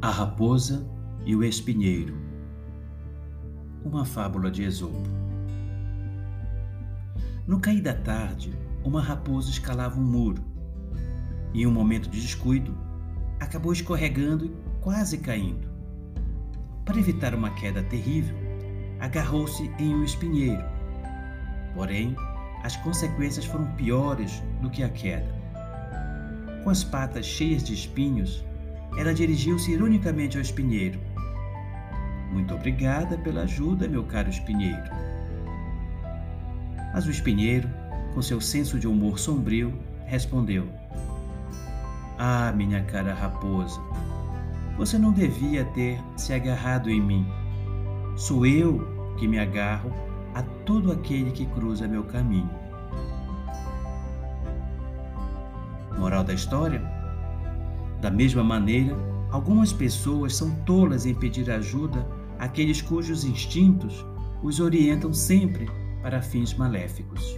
A Raposa e o Espinheiro Uma fábula de Esopo No cair da tarde, uma raposa escalava um muro e, em um momento de descuido, acabou escorregando e quase caindo. Para evitar uma queda terrível, agarrou-se em um espinheiro. Porém, as consequências foram piores do que a queda. Com as patas cheias de espinhos, ela dirigiu-se ironicamente ao espinheiro. Muito obrigada pela ajuda, meu caro espinheiro. Mas o espinheiro, com seu senso de humor sombrio, respondeu: Ah, minha cara raposa, você não devia ter se agarrado em mim. Sou eu que me agarro a todo aquele que cruza meu caminho. Moral da história? Da mesma maneira, algumas pessoas são tolas em pedir ajuda àqueles cujos instintos os orientam sempre para fins maléficos.